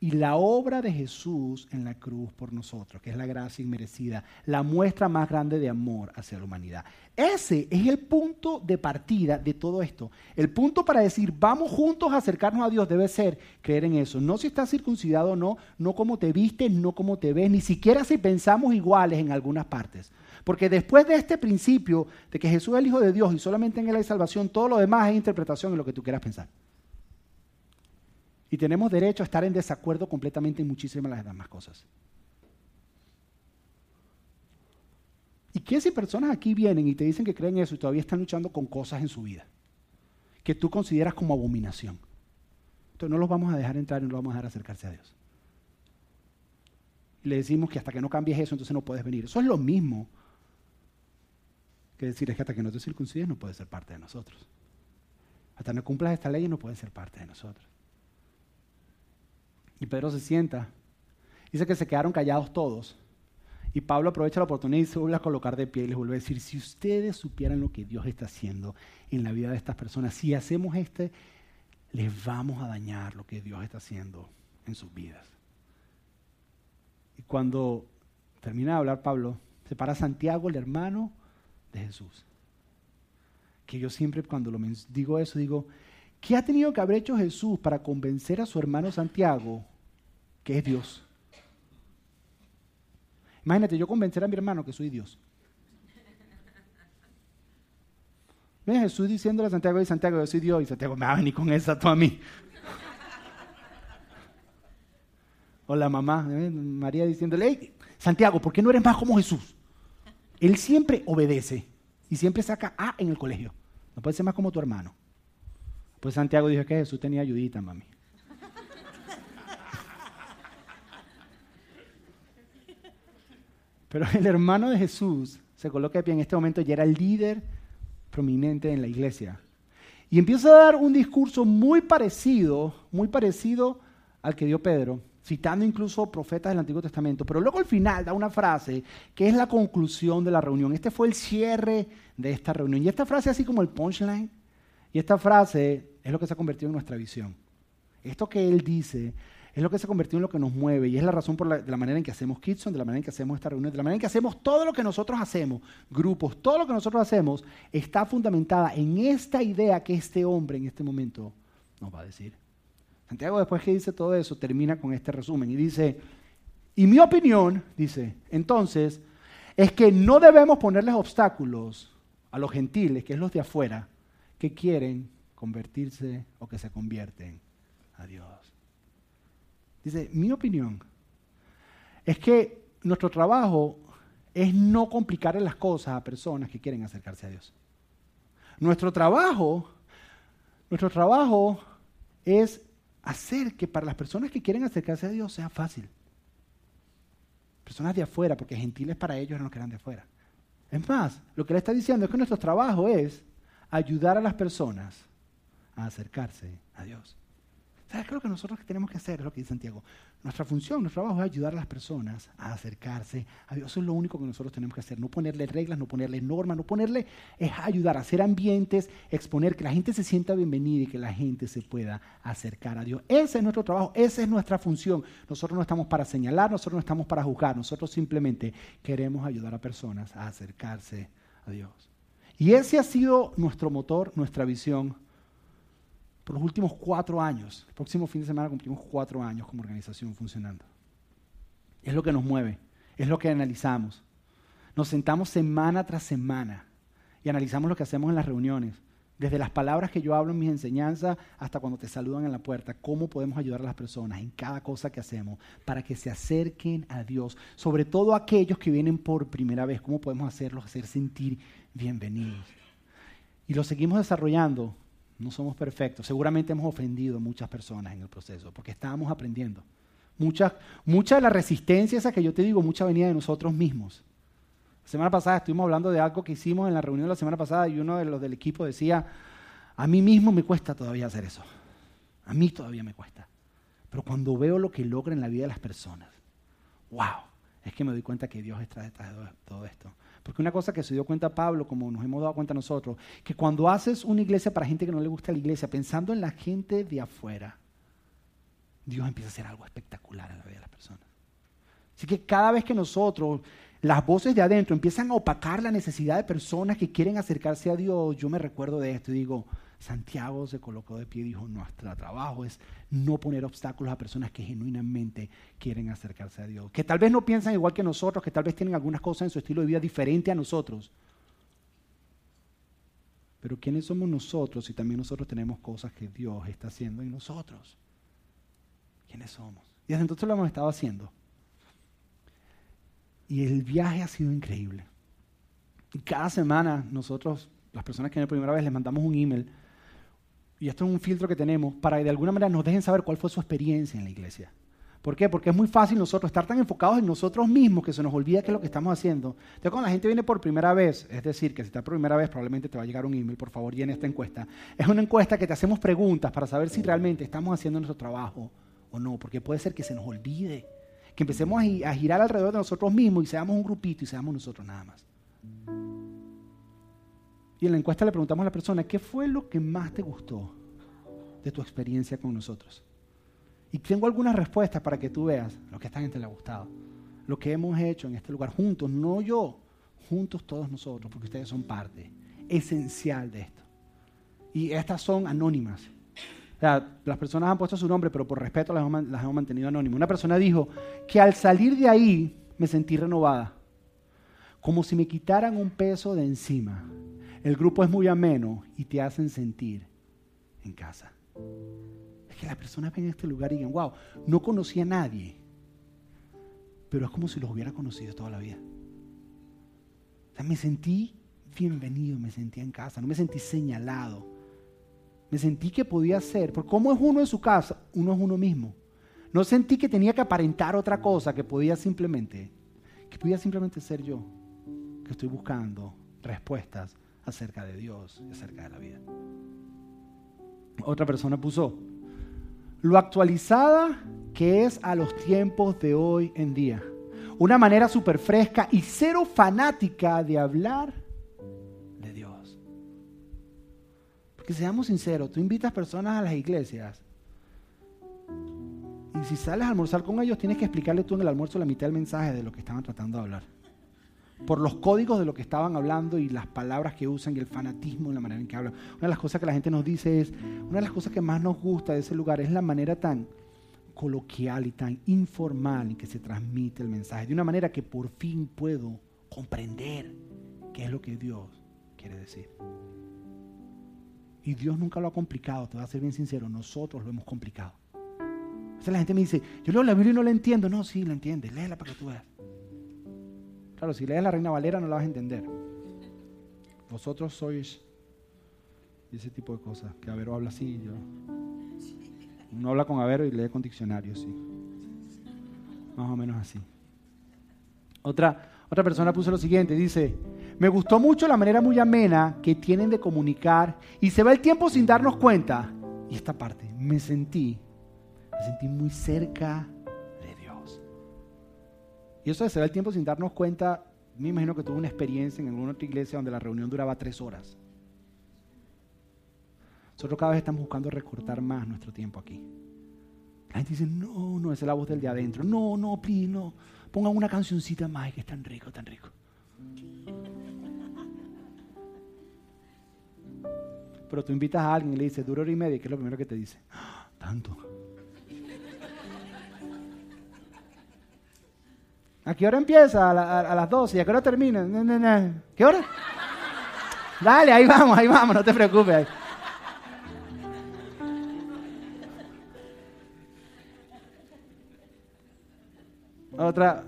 y la obra de Jesús en la cruz por nosotros, que es la gracia inmerecida, la muestra más grande de amor hacia la humanidad. Ese es el punto de partida de todo esto. El punto para decir, vamos juntos a acercarnos a Dios, debe ser creer en eso. No si estás circuncidado o no, no como te vistes, no como te ves, ni siquiera si pensamos iguales en algunas partes. Porque después de este principio de que Jesús es el Hijo de Dios y solamente en Él hay salvación, todo lo demás es interpretación en lo que tú quieras pensar. Y tenemos derecho a estar en desacuerdo completamente en muchísimas las demás cosas. ¿Y qué si personas aquí vienen y te dicen que creen eso y todavía están luchando con cosas en su vida que tú consideras como abominación? Entonces no los vamos a dejar entrar y no los vamos a dejar acercarse a Dios. Y le decimos que hasta que no cambies eso, entonces no puedes venir. Eso es lo mismo que decir es que hasta que no te circuncides no puedes ser parte de nosotros. Hasta no cumplas esta ley no puedes ser parte de nosotros. Y Pedro se sienta. Dice que se quedaron callados todos. Y Pablo aprovecha la oportunidad y se vuelve a colocar de pie y les vuelve a decir, si ustedes supieran lo que Dios está haciendo en la vida de estas personas, si hacemos este, les vamos a dañar lo que Dios está haciendo en sus vidas. Y cuando termina de hablar Pablo, se para Santiago, el hermano de Jesús. Que yo siempre cuando lo digo eso, digo, ¿qué ha tenido que haber hecho Jesús para convencer a su hermano Santiago que es Dios. Imagínate, yo convencer a mi hermano que soy Dios. Ven Jesús diciéndole a Santiago, y Santiago, yo soy Dios, y Santiago, me va a venir con esa tú a mí. (laughs) o la mamá, ¿eh? María diciéndole, hey, Santiago, ¿por qué no eres más como Jesús? Él siempre obedece y siempre saca A en el colegio. No puede ser más como tu hermano. Pues Santiago dijo que Jesús tenía ayudita, mami. Pero el hermano de Jesús se coloca de pie en este momento y era el líder prominente en la iglesia. Y empieza a dar un discurso muy parecido, muy parecido al que dio Pedro, citando incluso profetas del Antiguo Testamento. Pero luego al final da una frase que es la conclusión de la reunión. Este fue el cierre de esta reunión. Y esta frase así como el punchline. Y esta frase es lo que se ha convertido en nuestra visión. Esto que él dice es lo que se ha convertido en lo que nos mueve y es la razón por la, de la manera en que hacemos Kitson, de la manera en que hacemos esta reunión, de la manera en que hacemos todo lo que nosotros hacemos, grupos, todo lo que nosotros hacemos está fundamentada en esta idea que este hombre en este momento nos va a decir. Santiago después que dice todo eso termina con este resumen y dice, y mi opinión, dice, entonces, es que no debemos ponerles obstáculos a los gentiles, que es los de afuera, que quieren convertirse o que se convierten a Dios. Dice, mi opinión es que nuestro trabajo es no complicarle las cosas a personas que quieren acercarse a Dios. Nuestro trabajo, nuestro trabajo es hacer que para las personas que quieren acercarse a Dios sea fácil. Personas de afuera, porque gentiles para ellos no los que eran de afuera. Es más, lo que le está diciendo es que nuestro trabajo es ayudar a las personas a acercarse a Dios. ¿Sabes qué lo que nosotros tenemos que hacer? Es lo que dice Santiago. Nuestra función, nuestro trabajo es ayudar a las personas a acercarse a Dios. Eso es lo único que nosotros tenemos que hacer. No ponerle reglas, no ponerle normas, no ponerle, es ayudar a hacer ambientes, exponer que la gente se sienta bienvenida y que la gente se pueda acercar a Dios. Ese es nuestro trabajo, esa es nuestra función. Nosotros no estamos para señalar, nosotros no estamos para juzgar, nosotros simplemente queremos ayudar a personas a acercarse a Dios. Y ese ha sido nuestro motor, nuestra visión por los últimos cuatro años. El próximo fin de semana cumplimos cuatro años como organización funcionando. Es lo que nos mueve, es lo que analizamos. Nos sentamos semana tras semana y analizamos lo que hacemos en las reuniones. Desde las palabras que yo hablo en mis enseñanzas hasta cuando te saludan en la puerta, cómo podemos ayudar a las personas en cada cosa que hacemos para que se acerquen a Dios. Sobre todo aquellos que vienen por primera vez, cómo podemos hacerlos hacer sentir bienvenidos. Y lo seguimos desarrollando. No somos perfectos. Seguramente hemos ofendido a muchas personas en el proceso porque estábamos aprendiendo. Mucha, mucha de la resistencia esa que yo te digo, mucha venía de nosotros mismos. La semana pasada estuvimos hablando de algo que hicimos en la reunión de la semana pasada y uno de los del equipo decía, a mí mismo me cuesta todavía hacer eso. A mí todavía me cuesta. Pero cuando veo lo que logra en la vida de las personas, wow, es que me doy cuenta que Dios está detrás de todo esto. Porque una cosa que se dio cuenta Pablo, como nos hemos dado cuenta nosotros, que cuando haces una iglesia para gente que no le gusta la iglesia, pensando en la gente de afuera, Dios empieza a hacer algo espectacular en la vida de las personas. Así que cada vez que nosotros las voces de adentro empiezan a opacar la necesidad de personas que quieren acercarse a Dios, yo me recuerdo de esto y digo, Santiago se colocó de pie y dijo, nuestro trabajo es no poner obstáculos a personas que genuinamente quieren acercarse a Dios, que tal vez no piensan igual que nosotros, que tal vez tienen algunas cosas en su estilo de vida diferente a nosotros. Pero ¿quiénes somos nosotros si también nosotros tenemos cosas que Dios está haciendo en nosotros? ¿Quiénes somos? Y desde entonces lo hemos estado haciendo. Y el viaje ha sido increíble. Y cada semana nosotros, las personas que vienen por primera vez, les mandamos un email. Y esto es un filtro que tenemos para que de alguna manera nos dejen saber cuál fue su experiencia en la iglesia. ¿Por qué? Porque es muy fácil nosotros estar tan enfocados en nosotros mismos que se nos olvida qué es lo que estamos haciendo. Entonces, cuando la gente viene por primera vez, es decir, que si está por primera vez, probablemente te va a llegar un email, por favor, llena esta encuesta. Es una encuesta que te hacemos preguntas para saber si realmente estamos haciendo nuestro trabajo o no, porque puede ser que se nos olvide que empecemos a girar alrededor de nosotros mismos y seamos un grupito y seamos nosotros nada más. Y en la encuesta le preguntamos a la persona, ¿qué fue lo que más te gustó de tu experiencia con nosotros? Y tengo algunas respuestas para que tú veas lo que a esta gente le ha gustado. Lo que hemos hecho en este lugar juntos, no yo, juntos todos nosotros, porque ustedes son parte esencial de esto. Y estas son anónimas las personas han puesto su nombre, pero por respeto las hemos, mantenido anónimas. Una persona dijo que al salir de ahí me sentí renovada, como si me quitaran un peso de encima. El grupo es muy ameno y te hacen sentir en casa. Es que las personas ven este lugar y digan, wow, no conocí a nadie, pero es como si los hubiera conocido toda la vida. O sea, me sentí bienvenido, me sentí en casa, no me sentí señalado me sentí que podía ser, porque como es uno en su casa, uno es uno mismo. No sentí que tenía que aparentar otra cosa, que podía simplemente, que podía simplemente ser yo, que estoy buscando respuestas acerca de Dios y acerca de la vida. Otra persona puso, lo actualizada que es a los tiempos de hoy en día. Una manera súper fresca y cero fanática de hablar Que seamos sinceros, tú invitas personas a las iglesias y si sales a almorzar con ellos tienes que explicarle tú en el almuerzo la mitad del mensaje de lo que estaban tratando de hablar. Por los códigos de lo que estaban hablando y las palabras que usan y el fanatismo en la manera en que hablan. Una de las cosas que la gente nos dice es, una de las cosas que más nos gusta de ese lugar es la manera tan coloquial y tan informal en que se transmite el mensaje. De una manera que por fin puedo comprender qué es lo que Dios quiere decir. Y Dios nunca lo ha complicado, te voy a ser bien sincero, nosotros lo hemos complicado. Entonces la gente me dice, yo leo la Biblia y no la entiendo. No, sí, la entiendes, léela para que tú veas. Claro, si lees la Reina Valera no la vas a entender. Vosotros sois ese tipo de cosas, que Avero habla así, yo. Uno habla con Avero y lee con diccionario, sí. Más o menos así. Otra, otra persona puso lo siguiente, dice, me gustó mucho la manera muy amena que tienen de comunicar y se va el tiempo sin darnos cuenta. Y esta parte, me sentí, me sentí muy cerca. Y eso de se va el tiempo sin darnos cuenta, me imagino que tuve una experiencia en alguna otra iglesia donde la reunión duraba tres horas. Nosotros cada vez estamos buscando recortar más nuestro tiempo aquí. La gente dice, no, no, esa es la voz del de adentro. No, no, please, no. Pongan una cancioncita más que es tan rico, tan rico. pero tú invitas a alguien y le dices, dura hora y media, ¿qué es lo primero que te dice? ¡Ah, (gasps) tanto. ¿A qué hora empieza? A, las 12. ¿Y a qué hora termina? ¿Qué hora? Dale, ahí vamos, ahí vamos, no te preocupes. Otra,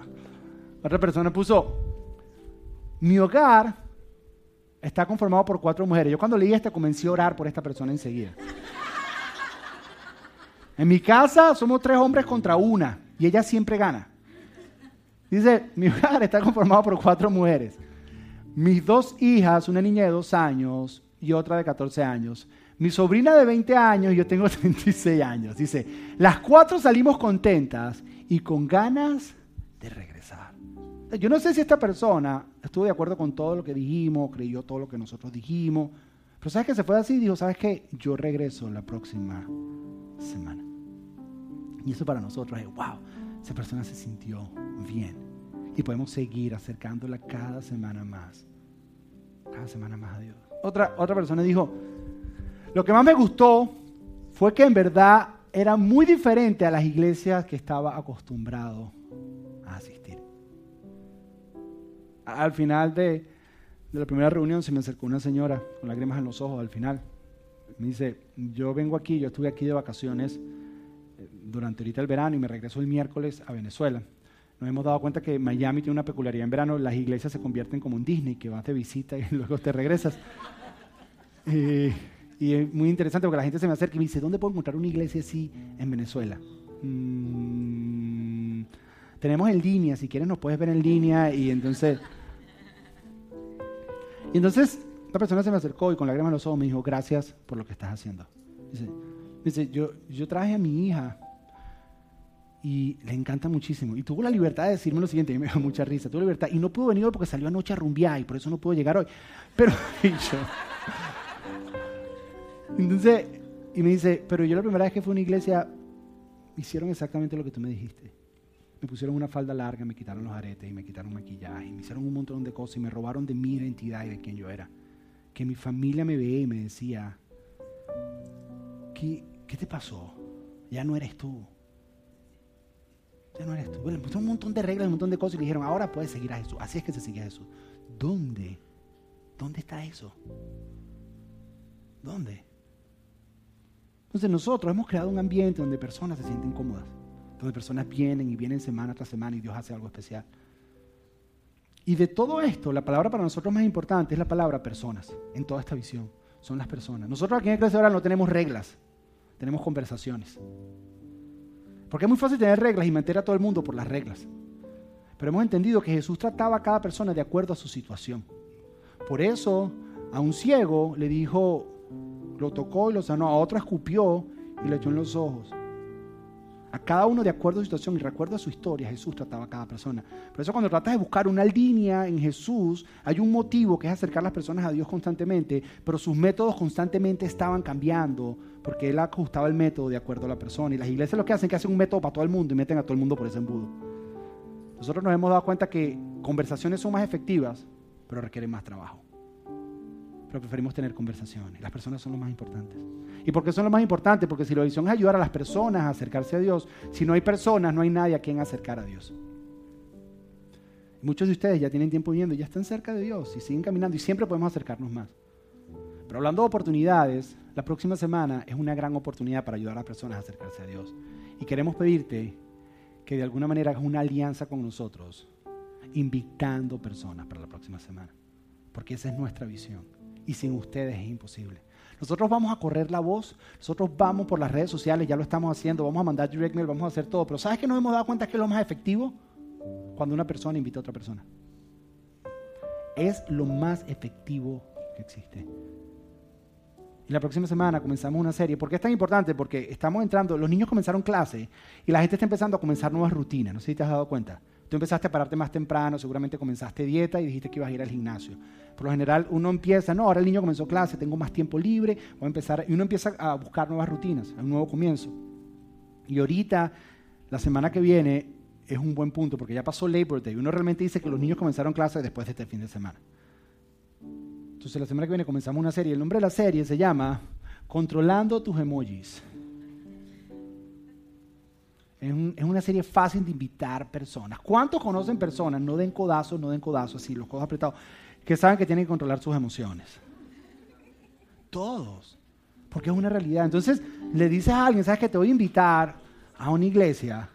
otra persona puso, mi hogar está conformado por cuatro mujeres. Yo cuando leí esto comencé a orar por esta persona enseguida. En mi casa somos tres hombres contra una y ella siempre gana. Dice, mi hogar está conformado por cuatro mujeres. Mis dos hijas, una niña de dos años y otra de 14 años. Mi sobrina de 20 años y yo tengo (laughs) 36 años. Dice, las cuatro salimos contentas y con ganas de regresar. Yo no sé si esta persona estuvo de acuerdo con todo lo que dijimos, creyó todo lo que nosotros dijimos, pero ¿sabes que se fue así? Dijo, ¿sabes qué? Yo regreso la próxima semana. Y eso para nosotros es, wow, esa persona se sintió bien. Y podemos seguir acercándola cada semana más. Cada semana más a Dios. Otra, otra persona dijo, lo que más me gustó fue que en verdad era muy diferente a las iglesias que estaba acostumbrado a asistir. Al final de, de la primera reunión se me acercó una señora con lágrimas en los ojos al final. Me dice, yo vengo aquí, yo estuve aquí de vacaciones durante ahorita el verano y me regreso el miércoles a Venezuela. Nos hemos dado cuenta que Miami tiene una peculiaridad en verano, las iglesias se convierten como un Disney, que vas de visita y (laughs) luego te regresas. Y es muy interesante porque la gente se me acerca y me dice, ¿dónde puedo encontrar una iglesia así en Venezuela? Mm, tenemos en línea, si quieres nos puedes ver en línea y entonces... Y entonces la persona se me acercó y con lágrimas en los ojos me dijo, gracias por lo que estás haciendo. Dice, dice yo, yo traje a mi hija y le encanta muchísimo. Y tuvo la libertad de decirme lo siguiente, y me dio mucha risa, tuvo libertad, y no pudo venir porque salió anoche a rumbear y por eso no pudo llegar hoy. Pero, (laughs) y entonces, y me dice, pero yo la primera vez que fui a una iglesia, hicieron exactamente lo que tú me dijiste. Me pusieron una falda larga, me quitaron los aretes y me quitaron maquillaje, y me hicieron un montón de cosas y me robaron de mi identidad y de quién yo era. Que mi familia me veía y me decía, ¿qué, qué te pasó? Ya no eres tú ya no eres tú. Le pusieron un montón de reglas, un montón de cosas y le dijeron, ahora puedes seguir a Jesús. Así es que se sigue a Jesús. ¿Dónde? ¿Dónde está eso? ¿Dónde? Entonces nosotros hemos creado un ambiente donde personas se sienten cómodas, donde personas vienen y vienen semana tras semana y Dios hace algo especial. Y de todo esto, la palabra para nosotros más importante es la palabra personas, en toda esta visión. Son las personas. Nosotros aquí en Iglesia Oral no tenemos reglas, tenemos conversaciones. Porque es muy fácil tener reglas y meter a todo el mundo por las reglas. Pero hemos entendido que Jesús trataba a cada persona de acuerdo a su situación. Por eso a un ciego le dijo, lo tocó y lo sanó, a otro escupió y le echó en los ojos. A cada uno de acuerdo a su situación y recuerdo a su historia, Jesús trataba a cada persona. Por eso cuando tratas de buscar una línea en Jesús, hay un motivo que es acercar a las personas a Dios constantemente, pero sus métodos constantemente estaban cambiando porque Él ajustaba el método de acuerdo a la persona. Y las iglesias lo que hacen es que hacen un método para todo el mundo y meten a todo el mundo por ese embudo. Nosotros nos hemos dado cuenta que conversaciones son más efectivas, pero requieren más trabajo pero preferimos tener conversaciones. Las personas son lo más importantes. ¿Y por qué son lo más importantes? Porque si la visión es ayudar a las personas a acercarse a Dios, si no hay personas, no hay nadie a quien acercar a Dios. Muchos de ustedes ya tienen tiempo viviendo y ya están cerca de Dios y siguen caminando y siempre podemos acercarnos más. Pero hablando de oportunidades, la próxima semana es una gran oportunidad para ayudar a las personas a acercarse a Dios. Y queremos pedirte que de alguna manera hagas una alianza con nosotros, invitando personas para la próxima semana. Porque esa es nuestra visión y sin ustedes es imposible. Nosotros vamos a correr la voz, nosotros vamos por las redes sociales, ya lo estamos haciendo, vamos a mandar direct mail, vamos a hacer todo, pero ¿sabes que nos hemos dado cuenta que es lo más efectivo? Cuando una persona invita a otra persona. Es lo más efectivo que existe. Y la próxima semana comenzamos una serie. ¿Por qué es tan importante? Porque estamos entrando, los niños comenzaron clase y la gente está empezando a comenzar nuevas rutinas. No sé si te has dado cuenta. Tú empezaste a pararte más temprano, seguramente comenzaste dieta y dijiste que ibas a ir al gimnasio. Por lo general uno empieza, no, ahora el niño comenzó clase, tengo más tiempo libre, voy a empezar, y uno empieza a buscar nuevas rutinas, un nuevo comienzo. Y ahorita, la semana que viene, es un buen punto, porque ya pasó Labor Day, uno realmente dice que los niños comenzaron clase después de este fin de semana. Entonces la semana que viene comenzamos una serie. El nombre de la serie se llama Controlando tus emojis. Es, una serie fácil de invitar personas. ¿Cuántos conocen personas, no den codazos, no den codazos, así, los codos apretados, que saben que tienen que controlar sus emociones? Todos. Porque es una realidad. Entonces le dices a alguien, ¿sabes que te voy a invitar a una iglesia?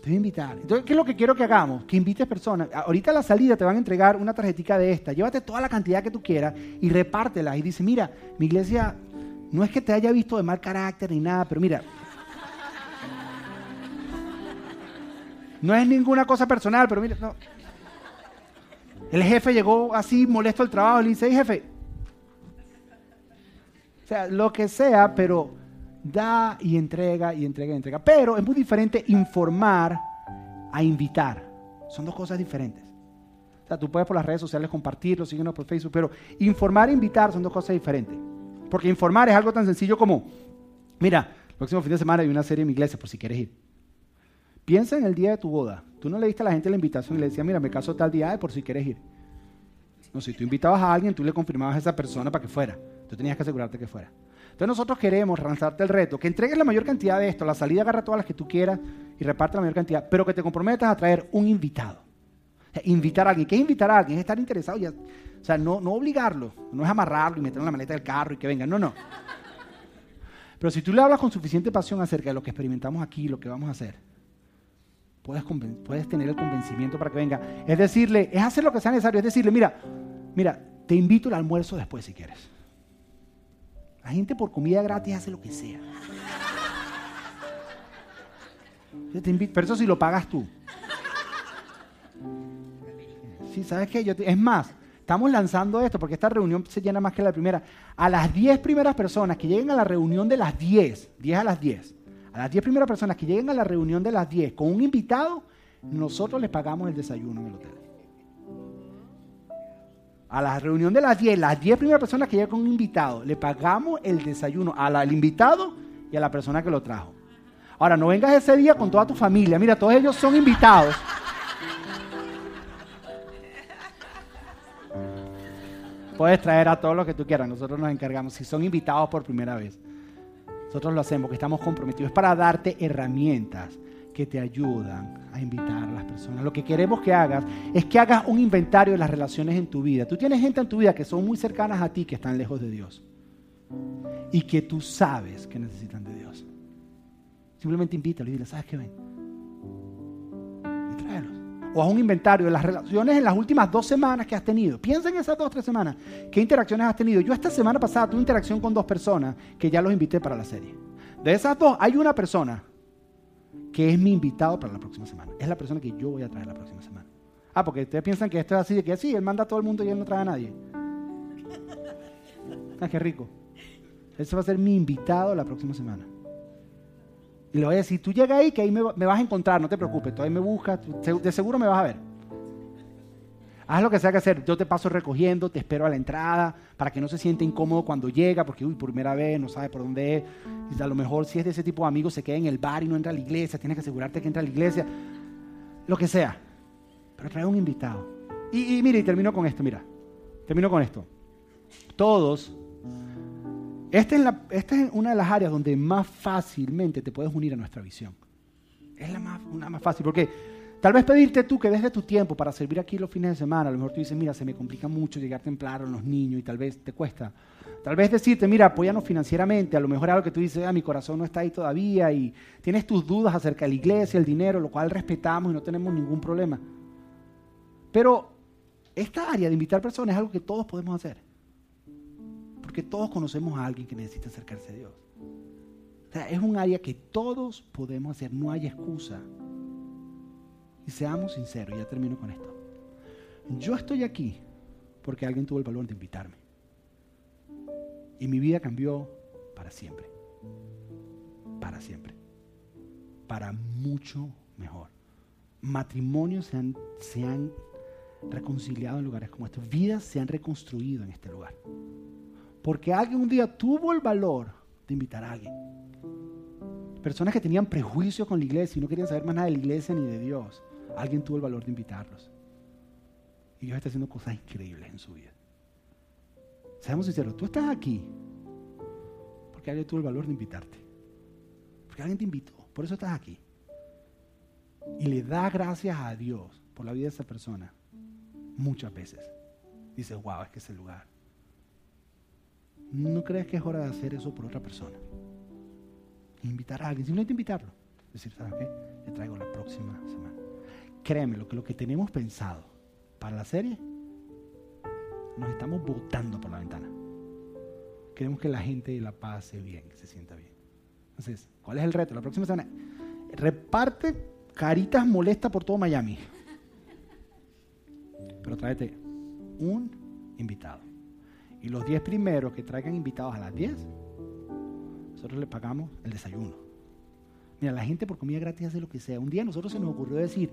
Te voy a invitar. Entonces, ¿qué es lo que quiero que hagamos? Que invites personas. Ahorita a la salida te van a entregar una tarjetita de esta. Llévate toda la cantidad que tú quieras y repártela. Y dice, mira, mi iglesia no es que te haya visto de mal carácter ni nada, pero mira, No es ninguna cosa personal, pero mire, no. El jefe llegó así molesto al trabajo y le dice, jefe, o sea, lo que sea, pero da y entrega y entrega y entrega. Pero es muy diferente informar a invitar. Son dos cosas diferentes. O sea, tú puedes por las redes sociales compartirlo, síguenos por Facebook, pero informar e invitar son dos cosas diferentes. Porque informar es algo tan sencillo como, mira, el próximo fin de semana hay una serie en mi iglesia por si quieres ir. Piensa en el día de tu boda. Tú no le diste a la gente la invitación y le decías, mira, me caso tal día por si quieres ir. No, si tú invitabas a alguien, tú le confirmabas a esa persona para que fuera. Tú tenías que asegurarte que fuera. Entonces nosotros queremos lanzarte el reto, que entregues la mayor cantidad de esto, la salida agarra todas las que tú quieras y reparte la mayor cantidad, pero que te comprometas a traer un invitado. invitar a alguien. ¿Qué es invitar a alguien? Es estar interesado. Ya, o sea, no, no obligarlo, no es amarrarlo y meterlo en la maleta del carro y que venga. No, no. Pero si tú le hablas con suficiente pasión acerca de lo que experimentamos aquí, lo que vamos a hacer, puedes, tener el convencimiento para que venga. Es decirle, es hacer lo que sea necesario, es decirle, mira, mira, te invito al almuerzo después si quieres. La gente por comida gratis hace lo que sea. Yo te invito, pero eso si lo pagas tú. Sí, ¿sabes qué? Yo es más, estamos lanzando esto porque esta reunión se llena más que la primera. A las 10 primeras personas que lleguen a la reunión de las 10, 10 a las 10, a las 10 primeras personas que lleguen a la reunión de las 10 con un invitado, nosotros les pagamos el desayuno en el hotel. A la reunión de las 10, las 10 primeras personas que lleguen con un invitado, le pagamos el desayuno al invitado y a la persona que lo trajo. Ahora, no vengas ese día con toda tu familia. Mira, todos ellos son invitados. Puedes traer a todos los que tú quieras. Nosotros nos encargamos. Si son invitados por primera vez. Nosotros lo hacemos, que estamos comprometidos. Es para darte herramientas que te ayudan a invitar a las personas. Lo que queremos que hagas es que hagas un inventario de las relaciones en tu vida. Tú tienes gente en tu vida que son muy cercanas a ti, que están lejos de Dios. Y que tú sabes que necesitan de Dios. Simplemente invítalo y dile, ¿sabes qué ven? Y tráelos. O haz un inventario de las relaciones en las últimas dos semanas que has tenido. Piensa en esas dos o tres semanas. ¿Qué interacciones has tenido? Yo esta semana pasada tuve interacción con dos personas que ya los invité para la serie. De esas dos, hay una persona que es mi invitado para la próxima semana. Es la persona que yo voy a traer la próxima semana. Ah, porque ustedes piensan que esto es así, de que así, él manda a todo el mundo y él no trae a nadie. Ah, qué rico. Ese va a ser mi invitado la próxima semana. Y le voy a decir, tú llega ahí que ahí me, vas a encontrar, no te preocupes, tú ahí me buscas, de seguro me vas a ver. Haz lo que sea que hacer, yo te paso recogiendo, te espero a la entrada, para que no se siente incómodo cuando llega, porque, uy, primera vez, no sabe por dónde es. Y a lo mejor si es de ese tipo de amigos, se queda en el bar y no entra a la iglesia, tienes que asegurarte que entra a la iglesia, lo que sea. Pero trae un invitado. Y, y mire, y termino con esto, mira, termino con esto. Todos esta es, una de las áreas donde más fácilmente te puedes unir a nuestra visión. Es la más, una más fácil, porque tal vez pedirte tú que desde tu tiempo para servir aquí los fines de semana, a lo mejor tú dices, mira, se me complica mucho llegar temprano los niños y tal vez te cuesta. Tal vez decirte, mira, apóyanos financieramente, a lo mejor algo que tú dices, ah, mi corazón no está ahí todavía y tienes tus dudas acerca de la iglesia, el dinero, lo cual respetamos y no tenemos ningún problema. Pero esta área de invitar personas es algo que todos podemos hacer. Porque todos conocemos a alguien que necesita acercarse a Dios. O sea, es un área que todos podemos hacer, no hay excusa. Y seamos sinceros, ya termino con esto. Yo estoy aquí porque alguien tuvo el valor de invitarme. Y mi vida cambió para siempre. Para siempre. Para mucho mejor. Matrimonios se han, se han reconciliado en lugares como estos. Vidas se han reconstruido en este lugar. Porque alguien un día tuvo el valor de invitar a alguien. Personas que tenían prejuicios con la iglesia y no querían saber más nada de la iglesia ni de Dios. Alguien tuvo el valor de invitarlos. Y Dios está haciendo cosas increíbles en su vida. Seamos sinceros, tú estás aquí porque alguien tuvo el valor de invitarte. Porque alguien te invitó. Por eso estás aquí. Y le da gracias a Dios por la vida de esa persona. Muchas veces. Dices, wow, es que es el lugar. ¿No crees que es hora de hacer eso por otra persona? Invitar a alguien, simplemente invitarlo. Decir, ¿sabes qué? Le traigo la próxima semana. Créeme, lo que, lo que tenemos pensado para la serie, nos estamos botando por la ventana. Queremos que la gente la pase bien, que se sienta bien. Entonces, ¿cuál es el reto? La próxima semana, reparte caritas molestas por todo Miami. Pero tráete un invitado. Y los 10 primeros que traigan invitados a las 10, nosotros le pagamos el desayuno. Mira, la gente por comida gratis hace lo que sea. Un día a nosotros se nos ocurrió decir,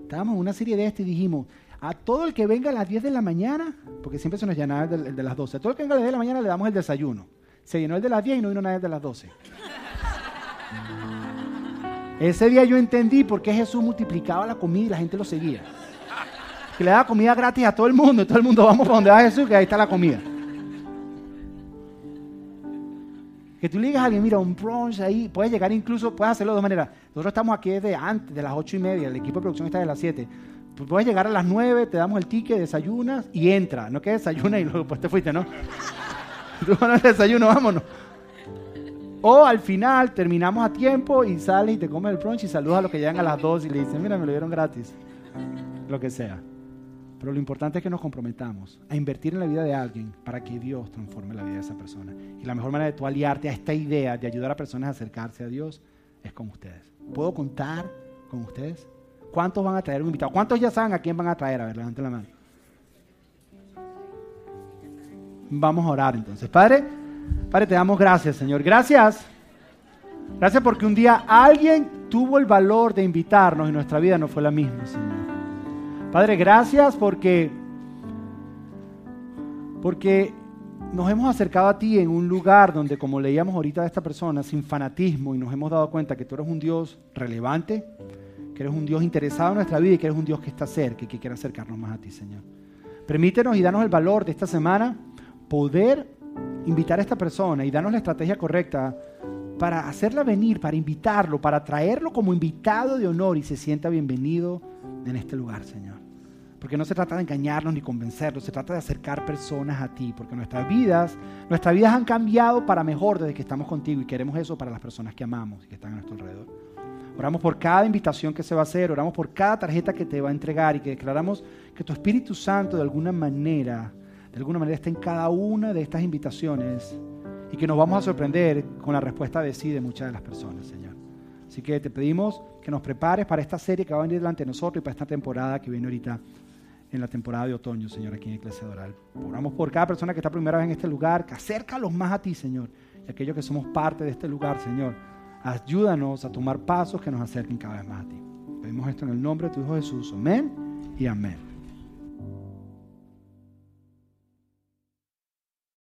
estábamos en una serie de este y dijimos, a todo el que venga a las 10 de la mañana, porque siempre se nos llenaba el de, las 12, a todo el que venga a las 10 de la mañana le damos el desayuno. Se llenó el de las 10 y no vino nadie de las 12. Ese día yo entendí por qué Jesús multiplicaba la comida y la gente lo seguía. Que le daba comida gratis a todo el mundo y todo el mundo vamos para donde va Jesús, que ahí está la comida. Que tú le digas a alguien, mira, un brunch ahí, puedes llegar incluso, puedes hacerlo de dos maneras. Nosotros estamos aquí desde antes, de las ocho y media, el equipo de producción está de las siete. Pues puedes llegar a las nueve, te damos el ticket, desayunas y entra. No que desayuna y luego te fuiste, ¿no? (laughs) Tú el desayuno, vámonos. O al final terminamos a tiempo y sales y te comes el brunch y saludas a los que llegan a las dos y le dicen, mira, me lo dieron gratis. Lo que sea. Pero lo importante es que nos comprometamos a invertir en la vida de alguien para que Dios transforme la vida de esa persona. Y la mejor manera de tú aliarte a esta idea de ayudar a personas a acercarse a Dios es con ustedes. ¿Puedo contar con ustedes? ¿Cuántos van a traer un invitado? ¿Cuántos ya saben a quién van a traer? A ver, levanten la mano. Vamos a orar entonces. Padre, Padre, te damos gracias, Señor. Gracias. Gracias porque un día alguien tuvo el valor de invitarnos y nuestra vida no fue la misma, Señor. Padre, gracias porque, porque nos hemos acercado a ti en un lugar donde, como leíamos ahorita de esta persona, sin fanatismo, y nos hemos dado cuenta que tú eres un Dios relevante, que eres un Dios interesado en nuestra vida y que eres un Dios que está cerca y que quiere acercarnos más a ti, Señor. Permítenos y danos el valor de esta semana poder invitar a esta persona y darnos la estrategia correcta para hacerla venir, para invitarlo, para traerlo como invitado de honor y se sienta bienvenido en este lugar, Señor. Porque no se trata de engañarnos ni convencerlos, se trata de acercar personas a ti, porque nuestras vidas, nuestras vidas han cambiado para mejor desde que estamos contigo y queremos eso para las personas que amamos y que están a nuestro alrededor. Oramos por cada invitación que se va a hacer, oramos por cada tarjeta que te va a entregar y que declaramos que tu Espíritu Santo de alguna manera, de alguna manera está en cada una de estas invitaciones y que nos vamos a sorprender con la respuesta de sí de muchas de las personas, Señor. Así que te pedimos que nos prepares para esta serie que va a venir delante de nosotros y para esta temporada que viene ahorita en la temporada de otoño, Señor, aquí en Iglesia Doral. Oramos por cada persona que está primera vez en este lugar, que acércalos más a ti, Señor, y aquellos que somos parte de este lugar, Señor. Ayúdanos a tomar pasos que nos acerquen cada vez más a ti. Pedimos esto en el nombre de tu Hijo Jesús. Amén y amén.